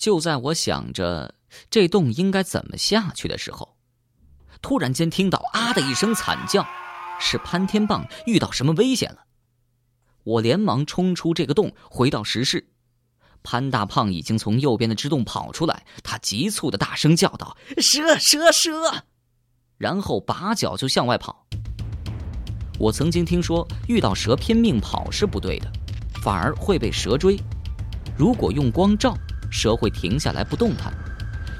就在我想着这洞应该怎么下去的时候，突然间听到“啊”的一声惨叫，是潘天棒遇到什么危险了。我连忙冲出这个洞，回到石室。潘大胖已经从右边的支洞跑出来，他急促的大声叫道：“蛇蛇蛇！”然后拔脚就向外跑。我曾经听说，遇到蛇拼命跑是不对的，反而会被蛇追。如果用光照，蛇会停下来不动弹，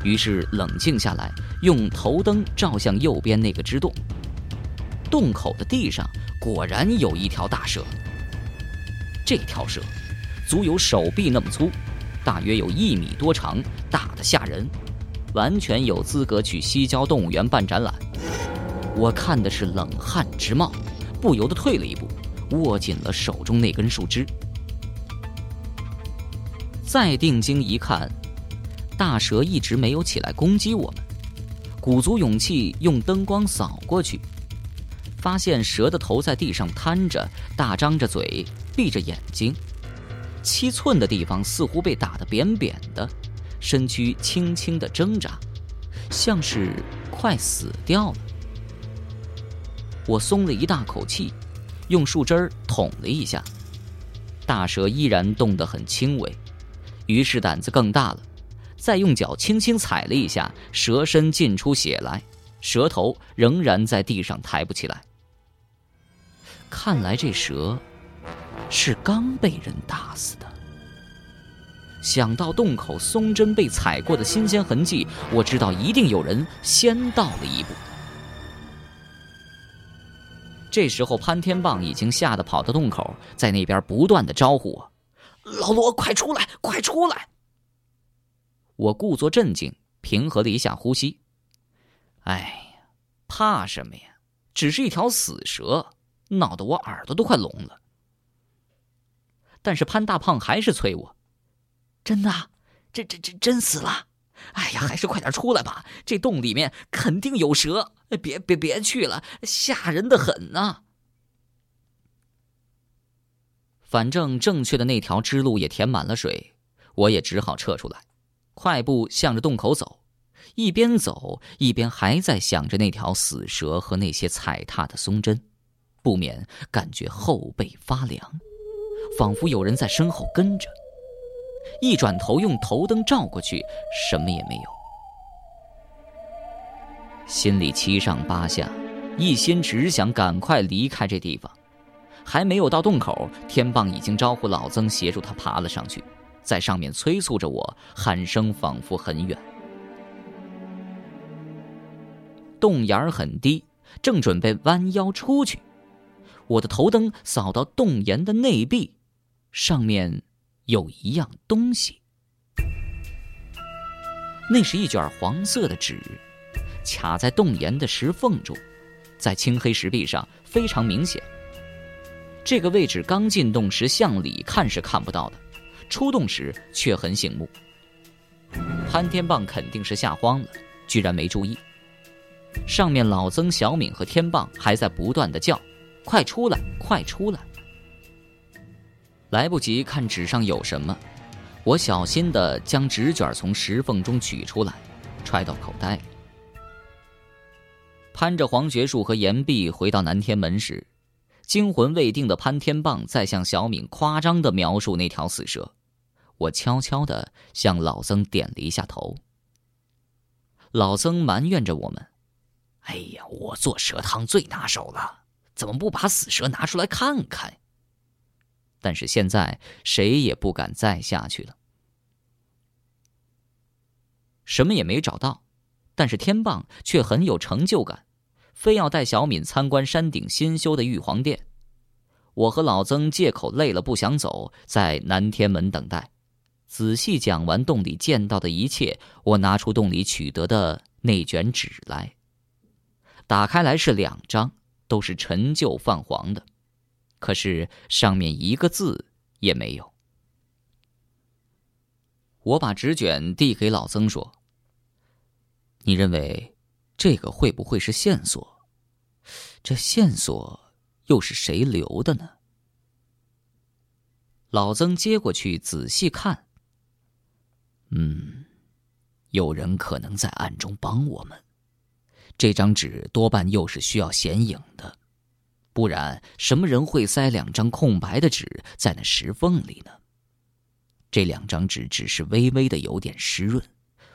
于是冷静下来，用头灯照向右边那个支洞。洞口的地上果然有一条大蛇。这条蛇足有手臂那么粗，大约有一米多长，大的吓人，完全有资格去西郊动物园办展览。我看的是冷汗直冒，不由得退了一步，握紧了手中那根树枝。再定睛一看，大蛇一直没有起来攻击我们。鼓足勇气用灯光扫过去，发现蛇的头在地上瘫着，大张着嘴，闭着眼睛，七寸的地方似乎被打得扁扁的，身躯轻轻的挣扎，像是快死掉了。我松了一大口气，用树枝捅了一下，大蛇依然动得很轻微。于是胆子更大了，再用脚轻轻踩了一下，蛇身浸出血来，蛇头仍然在地上抬不起来。看来这蛇是刚被人打死的。想到洞口松针被踩过的新鲜痕迹，我知道一定有人先到了一步。这时候，潘天棒已经吓得跑到洞口，在那边不断的招呼我。老罗，快出来！快出来！我故作镇静，平和了一下呼吸。哎呀，怕什么呀？只是一条死蛇，闹得我耳朵都快聋了。但是潘大胖还是催我：“真的，这这这真死了！哎呀，还是快点出来吧！这洞里面肯定有蛇，别别别去了，吓人的很呐！”反正正确的那条支路也填满了水，我也只好撤出来，快步向着洞口走，一边走一边还在想着那条死蛇和那些踩踏的松针，不免感觉后背发凉，仿佛有人在身后跟着。一转头用头灯照过去，什么也没有，心里七上八下，一心只想赶快离开这地方。还没有到洞口，天棒已经招呼老曾协助他爬了上去，在上面催促着我，喊声仿佛很远。洞眼很低，正准备弯腰出去，我的头灯扫到洞檐的内壁，上面有一样东西，那是一卷黄色的纸，卡在洞檐的石缝中，在青黑石壁上非常明显。这个位置刚进洞时向里看是看不到的，出洞时却很醒目。潘天棒肯定是吓慌了，居然没注意。上面老曾、小敏和天棒还在不断的叫：“快出来，快出来！”来不及看纸上有什么，我小心的将纸卷从石缝中取出来，揣到口袋里。攀着黄桷树和岩壁回到南天门时。惊魂未定的潘天棒在向小敏夸张的描述那条死蛇，我悄悄的向老曾点了一下头。老曾埋怨着我们：“哎呀，我做蛇汤最拿手了，怎么不把死蛇拿出来看看？”但是现在谁也不敢再下去了。什么也没找到，但是天棒却很有成就感。非要带小敏参观山顶新修的玉皇殿，我和老曾借口累了不想走，在南天门等待。仔细讲完洞里见到的一切，我拿出洞里取得的那卷纸来，打开来是两张，都是陈旧泛黄的，可是上面一个字也没有。我把纸卷递给老曾说：“你认为？”这个会不会是线索？这线索又是谁留的呢？老曾接过去仔细看，嗯，有人可能在暗中帮我们。这张纸多半又是需要显影的，不然什么人会塞两张空白的纸在那石缝里呢？这两张纸只是微微的有点湿润，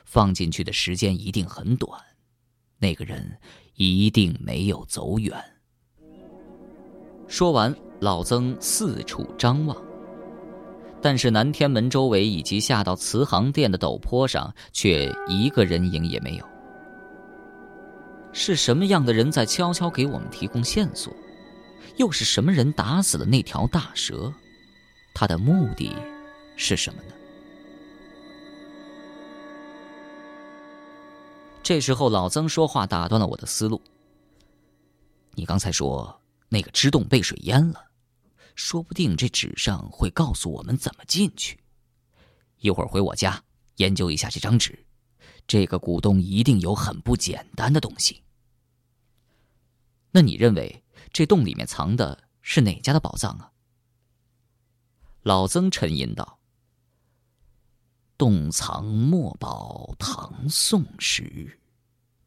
放进去的时间一定很短。那个人一定没有走远。说完，老曾四处张望，但是南天门周围以及下到慈航殿的陡坡上，却一个人影也没有。是什么样的人在悄悄给我们提供线索？又是什么人打死了那条大蛇？他的目的是什么呢？这时候，老曾说话打断了我的思路。你刚才说那个支洞被水淹了，说不定这纸上会告诉我们怎么进去。一会儿回我家研究一下这张纸，这个古洞一定有很不简单的东西。那你认为这洞里面藏的是哪家的宝藏啊？老曾沉吟道：“洞藏墨宝，唐宋时，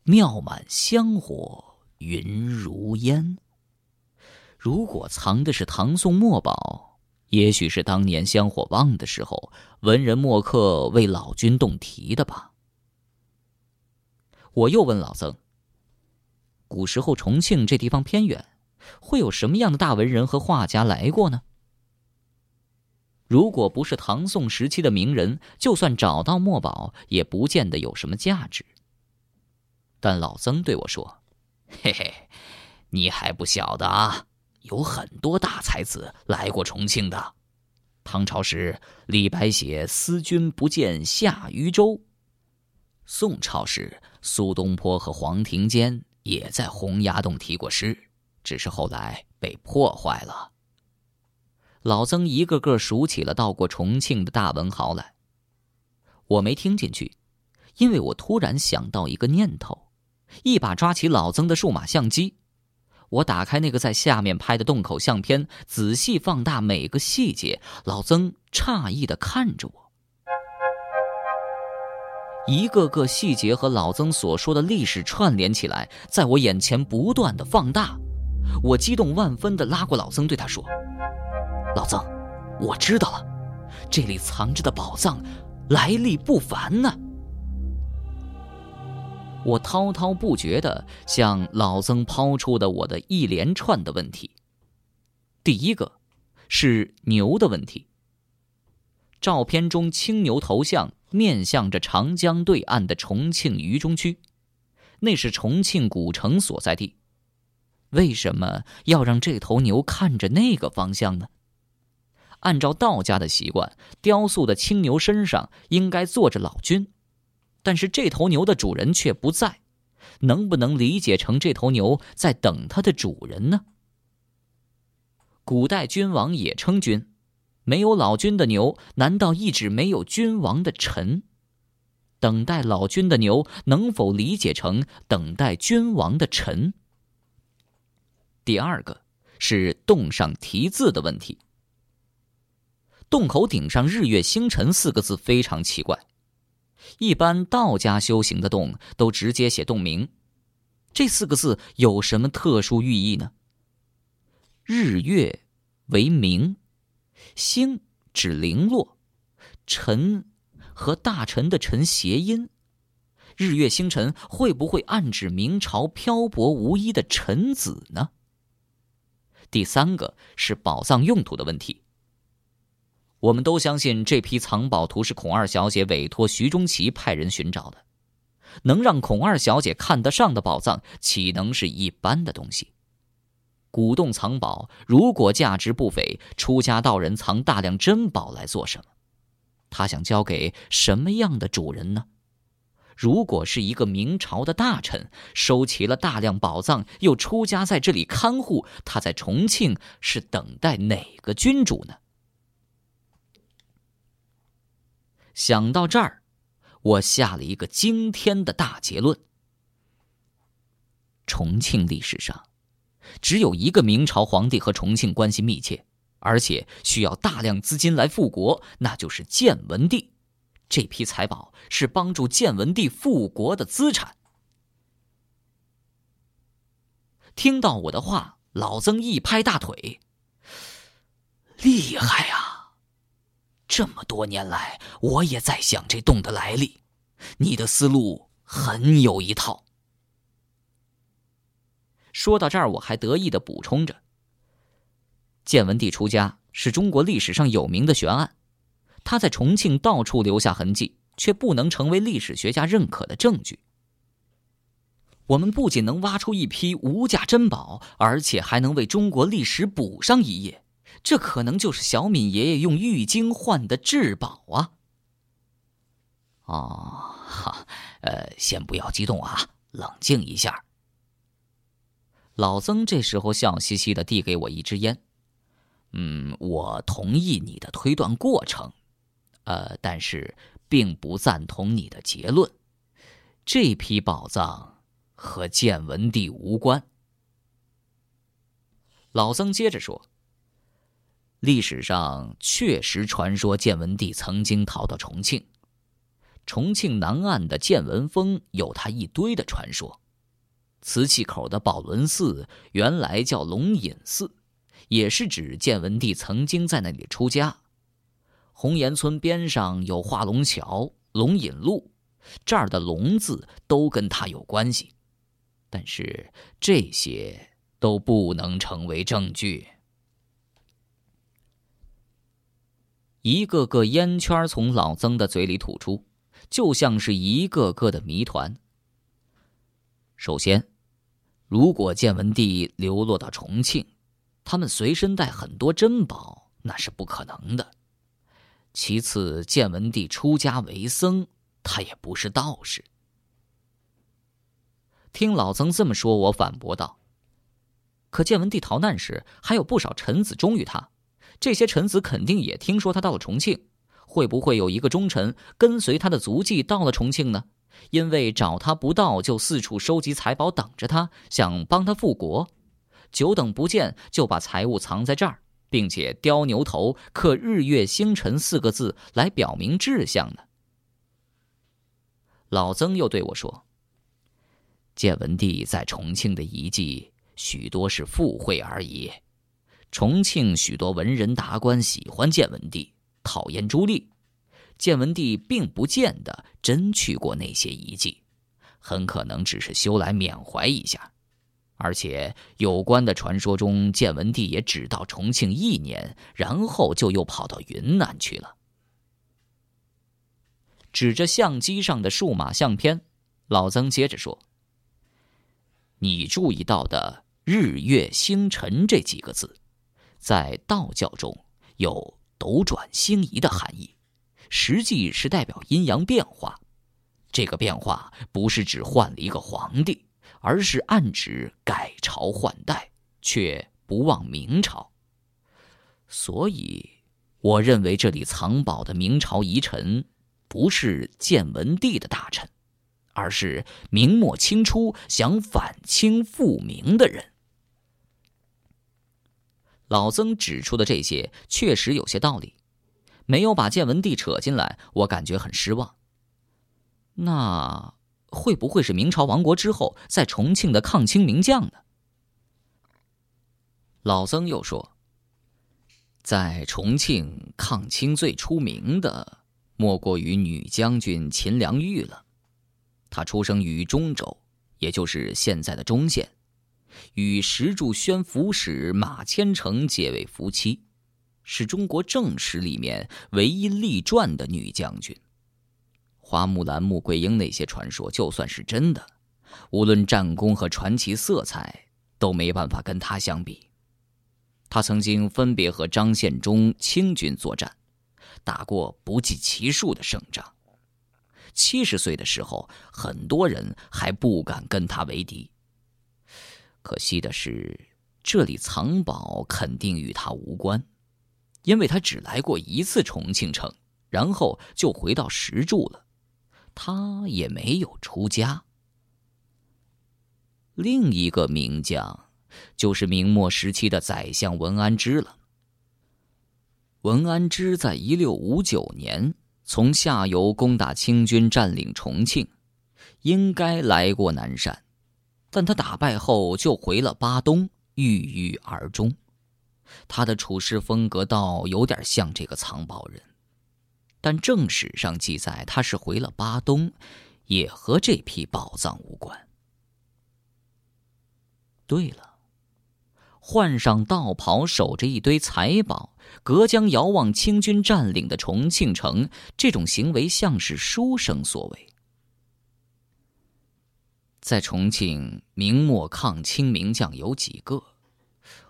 庙满香火，云如烟。如果藏的是唐宋墨宝，也许是当年香火旺的时候，文人墨客为老君洞题的吧。”我又问老曾。古时候，重庆这地方偏远，会有什么样的大文人和画家来过呢？如果不是唐宋时期的名人，就算找到墨宝，也不见得有什么价值。但老曾对我说：“嘿嘿，你还不晓得啊，有很多大才子来过重庆的。唐朝时，李白写‘思君不见下渝州’；宋朝时，苏东坡和黄庭坚。”也在洪崖洞题过诗，只是后来被破坏了。老曾一个个数起了到过重庆的大文豪来，我没听进去，因为我突然想到一个念头，一把抓起老曾的数码相机，我打开那个在下面拍的洞口相片，仔细放大每个细节。老曾诧异的看着我。一个个细节和老曾所说的历史串联起来，在我眼前不断的放大，我激动万分的拉过老曾，对他说：“老曾，我知道了，这里藏着的宝藏来历不凡呢。”我滔滔不绝的向老曾抛出的我的一连串的问题。第一个，是牛的问题。照片中青牛头像。面向着长江对岸的重庆渝中区，那是重庆古城所在地。为什么要让这头牛看着那个方向呢？按照道家的习惯，雕塑的青牛身上应该坐着老君，但是这头牛的主人却不在，能不能理解成这头牛在等它的主人呢？古代君王也称君。没有老君的牛，难道一直没有君王的臣？等待老君的牛，能否理解成等待君王的臣？第二个是洞上题字的问题。洞口顶上“日月星辰”四个字非常奇怪，一般道家修行的洞都直接写洞名，这四个字有什么特殊寓意呢？日月为明。星指零落，辰和大臣的臣谐音，日月星辰会不会暗指明朝漂泊无依的臣子呢？第三个是宝藏用途的问题。我们都相信这批藏宝图是孔二小姐委托徐中奇派人寻找的，能让孔二小姐看得上的宝藏，岂能是一般的东西？古洞藏宝，如果价值不菲，出家道人藏大量珍宝来做什么？他想交给什么样的主人呢？如果是一个明朝的大臣，收齐了大量宝藏，又出家在这里看护，他在重庆是等待哪个君主呢？想到这儿，我下了一个惊天的大结论：重庆历史上。只有一个明朝皇帝和重庆关系密切，而且需要大量资金来复国，那就是建文帝。这批财宝是帮助建文帝复国的资产。听到我的话，老曾一拍大腿：“厉害啊！这么多年来，我也在想这洞的来历，你的思路很有一套。”说到这儿，我还得意的补充着：“建文帝出家是中国历史上有名的悬案。”他在重庆到处留下痕迹，却不能成为历史学家认可的证据。我们不仅能挖出一批无价珍宝，而且还能为中国历史补上一页。这可能就是小敏爷爷用玉晶换的至宝啊！哦，哈，呃，先不要激动啊，冷静一下。老曾这时候笑嘻嘻的递给我一支烟。嗯，我同意你的推断过程。呃，但是并不赞同你的结论，这批宝藏和建文帝无关。老曾接着说：“历史上确实传说建文帝曾经逃到重庆，重庆南岸的建文峰有他一堆的传说。瓷器口的宝轮寺原来叫龙隐寺，也是指建文帝曾经在那里出家。”红岩村边上有化龙桥、龙引路，这儿的“龙”字都跟他有关系，但是这些都不能成为证据。一个个烟圈从老曾的嘴里吐出，就像是一个个的谜团。首先，如果建文帝流落到重庆，他们随身带很多珍宝，那是不可能的。其次，建文帝出家为僧，他也不是道士。听老曾这么说，我反驳道：“可建文帝逃难时，还有不少臣子忠于他，这些臣子肯定也听说他到了重庆。会不会有一个忠臣跟随他的足迹到了重庆呢？因为找他不到，就四处收集财宝等着他，想帮他复国。久等不见，就把财物藏在这儿。”并且雕牛头刻日月星辰四个字来表明志向呢。老曾又对我说：“建文帝在重庆的遗迹许多是附会而已。重庆许多文人达官喜欢建文帝，讨厌朱棣。建文帝并不见得真去过那些遗迹，很可能只是修来缅怀一下。”而且有关的传说中，建文帝也只到重庆一年，然后就又跑到云南去了。指着相机上的数码相片，老曾接着说：“你注意到的‘日月星辰’这几个字，在道教中有斗转星移的含义，实际是代表阴阳变化。这个变化不是指换了一个皇帝。”而是暗指改朝换代，却不忘明朝。所以，我认为这里藏宝的明朝遗臣，不是建文帝的大臣，而是明末清初想反清复明的人。老曾指出的这些确实有些道理，没有把建文帝扯进来，我感觉很失望。那？会不会是明朝亡国之后在重庆的抗清名将呢？老曾又说，在重庆抗清最出名的，莫过于女将军秦良玉了。她出生于中州，也就是现在的忠县，与石柱宣抚使马千成结为夫妻，是中国正史里面唯一立传的女将军。花木兰、穆桂英那些传说，就算是真的，无论战功和传奇色彩，都没办法跟她相比。她曾经分别和张献忠清军作战，打过不计其数的胜仗。七十岁的时候，很多人还不敢跟她为敌。可惜的是，这里藏宝肯定与他无关，因为他只来过一次重庆城，然后就回到石柱了。他也没有出家。另一个名将，就是明末时期的宰相文安之了。文安之在一六五九年从下游攻打清军，占领重庆，应该来过南山，但他打败后就回了巴东，郁郁而终。他的处事风格倒有点像这个藏宝人，但正史上记载他是回了巴东，也和这批宝藏无关。对了。换上道袍，守着一堆财宝，隔江遥望清军占领的重庆城，这种行为像是书生所为。在重庆，明末抗清名将有几个？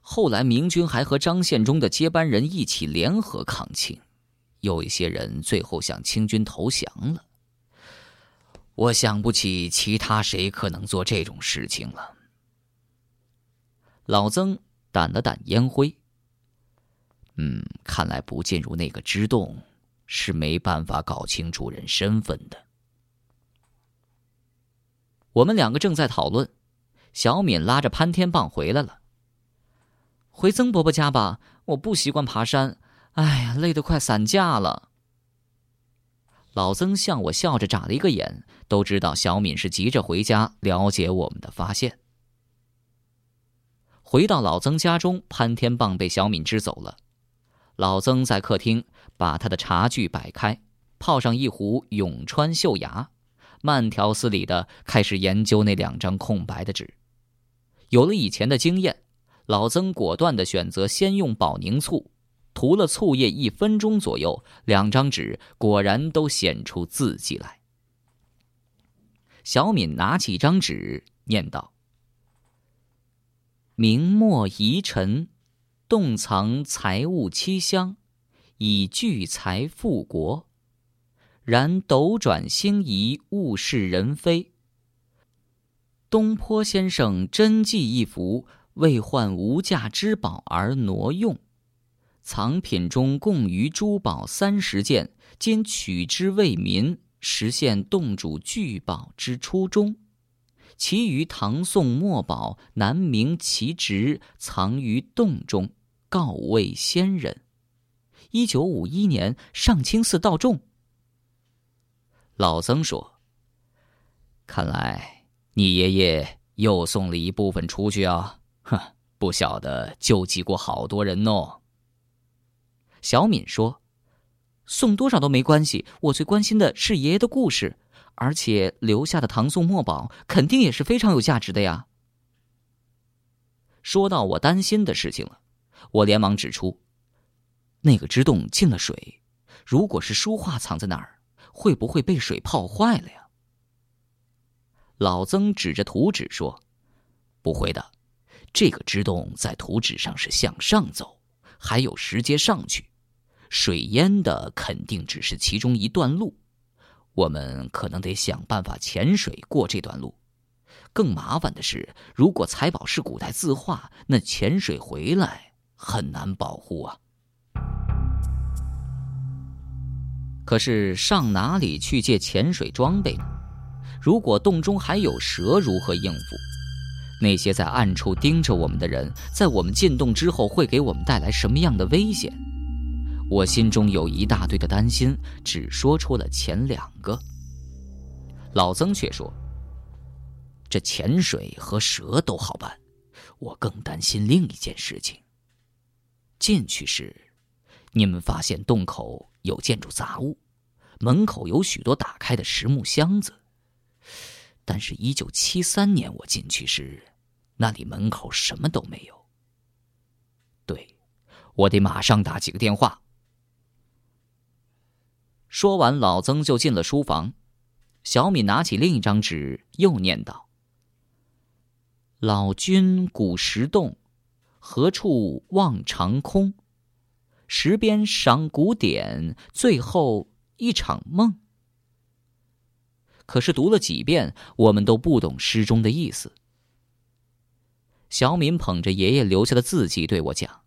后来明军还和张献忠的接班人一起联合抗清，有一些人最后向清军投降了。我想不起其他谁可能做这种事情了。老曾。掸了掸烟灰。嗯，看来不进入那个支洞，是没办法搞清楚人身份的。我们两个正在讨论，小敏拉着潘天棒回来了。回曾伯伯家吧，我不习惯爬山，哎呀，累得快散架了。老曾向我笑着眨了一个眼，都知道小敏是急着回家了解我们的发现。回到老曾家中，潘天棒被小敏支走了。老曾在客厅把他的茶具摆开，泡上一壶永川秀雅，慢条斯理的开始研究那两张空白的纸。有了以前的经验，老曾果断的选择先用保宁醋，涂了醋液一分钟左右，两张纸果然都显出字迹来。小敏拿起一张纸，念道。明末遗臣，洞藏财物七箱，以聚财富国。然斗转星移，物是人非。东坡先生真迹一幅，为换无价之宝而挪用。藏品中共余珠宝三十件，今取之为民，实现洞主聚宝之初衷。其余唐宋墨宝难明其职，藏于洞中，告慰先人。一九五一年，上清寺道众。老僧说：“看来你爷爷又送了一部分出去啊，哼，不晓得救济过好多人哦。”小敏说：“送多少都没关系，我最关心的是爷爷的故事。”而且留下的唐宋墨宝肯定也是非常有价值的呀。说到我担心的事情了，我连忙指出，那个支洞进了水，如果是书画藏在那儿，会不会被水泡坏了呀？老曾指着图纸说：“不会的，这个支洞在图纸上是向上走，还有石阶上去，水淹的肯定只是其中一段路。”我们可能得想办法潜水过这段路。更麻烦的是，如果财宝是古代字画，那潜水回来很难保护啊。可是上哪里去借潜水装备呢？如果洞中还有蛇，如何应付？那些在暗处盯着我们的人，在我们进洞之后会给我们带来什么样的危险？我心中有一大堆的担心，只说出了前两个。老曾却说：“这潜水和蛇都好办，我更担心另一件事情。进去时，你们发现洞口有建筑杂物，门口有许多打开的实木箱子。但是，一九七三年我进去时，那里门口什么都没有。对，我得马上打几个电话。”说完，老曾就进了书房。小敏拿起另一张纸，又念道：“老君古石洞，何处望长空？石边赏古典，最后一场梦。”可是读了几遍，我们都不懂诗中的意思。小敏捧着爷爷留下的字迹对我讲：“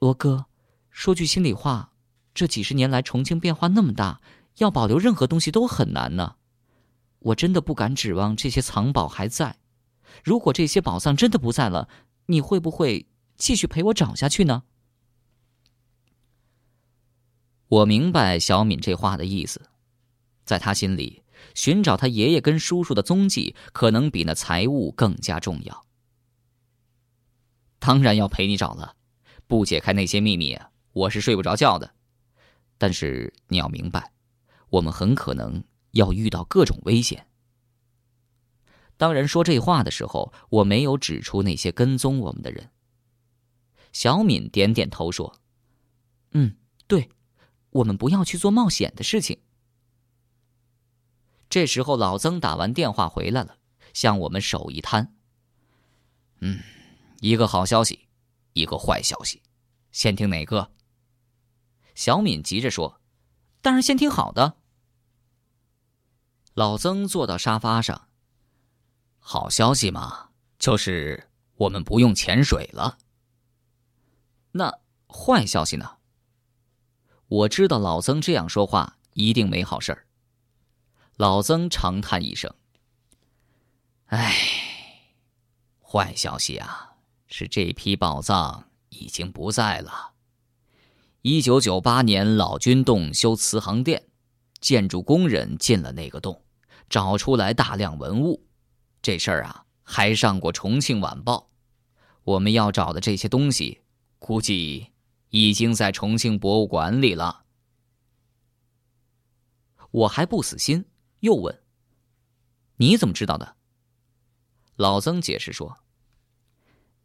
罗哥，说句心里话。”这几十年来，重庆变化那么大，要保留任何东西都很难呢。我真的不敢指望这些藏宝还在。如果这些宝藏真的不在了，你会不会继续陪我找下去呢？我明白小敏这话的意思，在他心里，寻找他爷爷跟叔叔的踪迹，可能比那财物更加重要。当然要陪你找了，不解开那些秘密，我是睡不着觉的。但是你要明白，我们很可能要遇到各种危险。当然，说这话的时候，我没有指出那些跟踪我们的人。小敏点点头说：“嗯，对。”我们不要去做冒险的事情。这时候，老曾打完电话回来了，向我们手一摊：“嗯，一个好消息，一个坏消息，先听哪个？”小敏急着说：“当然先听好的。”老曾坐到沙发上：“好消息嘛，就是我们不用潜水了。那坏消息呢？”我知道老曾这样说话一定没好事儿。老曾长叹一声：“唉，坏消息啊，是这批宝藏已经不在了。一九九八年老君洞修慈航殿，建筑工人进了那个洞，找出来大量文物。这事儿啊，还上过《重庆晚报》。我们要找的这些东西，估计……”已经在重庆博物馆里了。我还不死心，又问：“你怎么知道的？”老曾解释说：“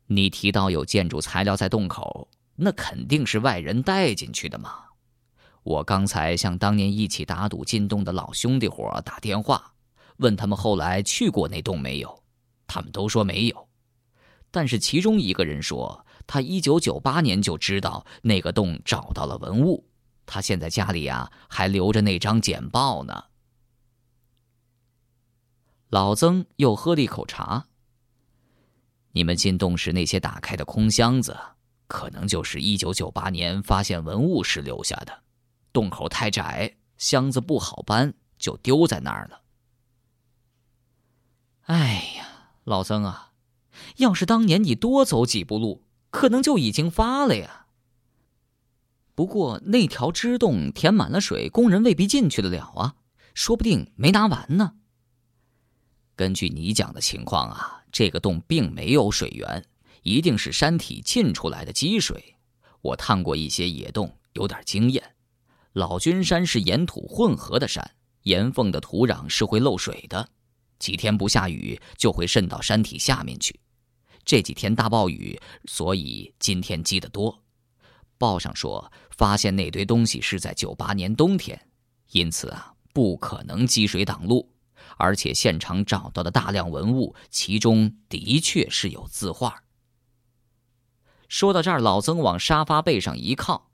你提到有建筑材料在洞口，那肯定是外人带进去的嘛。我刚才向当年一起打赌进洞的老兄弟伙打电话，问他们后来去过那洞没有，他们都说没有，但是其中一个人说。”他一九九八年就知道那个洞找到了文物，他现在家里呀还留着那张简报呢。老曾又喝了一口茶。你们进洞时那些打开的空箱子，可能就是一九九八年发现文物时留下的。洞口太窄，箱子不好搬，就丢在那儿了。哎呀，老曾啊，要是当年你多走几步路。可能就已经发了呀。不过那条支洞填满了水，工人未必进去得了啊，说不定没拿完呢。根据你讲的情况啊，这个洞并没有水源，一定是山体浸出来的积水。我探过一些野洞，有点经验。老君山是岩土混合的山，岩缝的土壤是会漏水的，几天不下雨就会渗到山体下面去。这几天大暴雨，所以今天积得多。报上说发现那堆东西是在九八年冬天，因此啊，不可能积水挡路。而且现场找到的大量文物，其中的确是有字画。说到这儿，老曾往沙发背上一靠。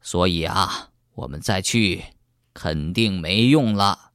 所以啊，我们再去肯定没用了。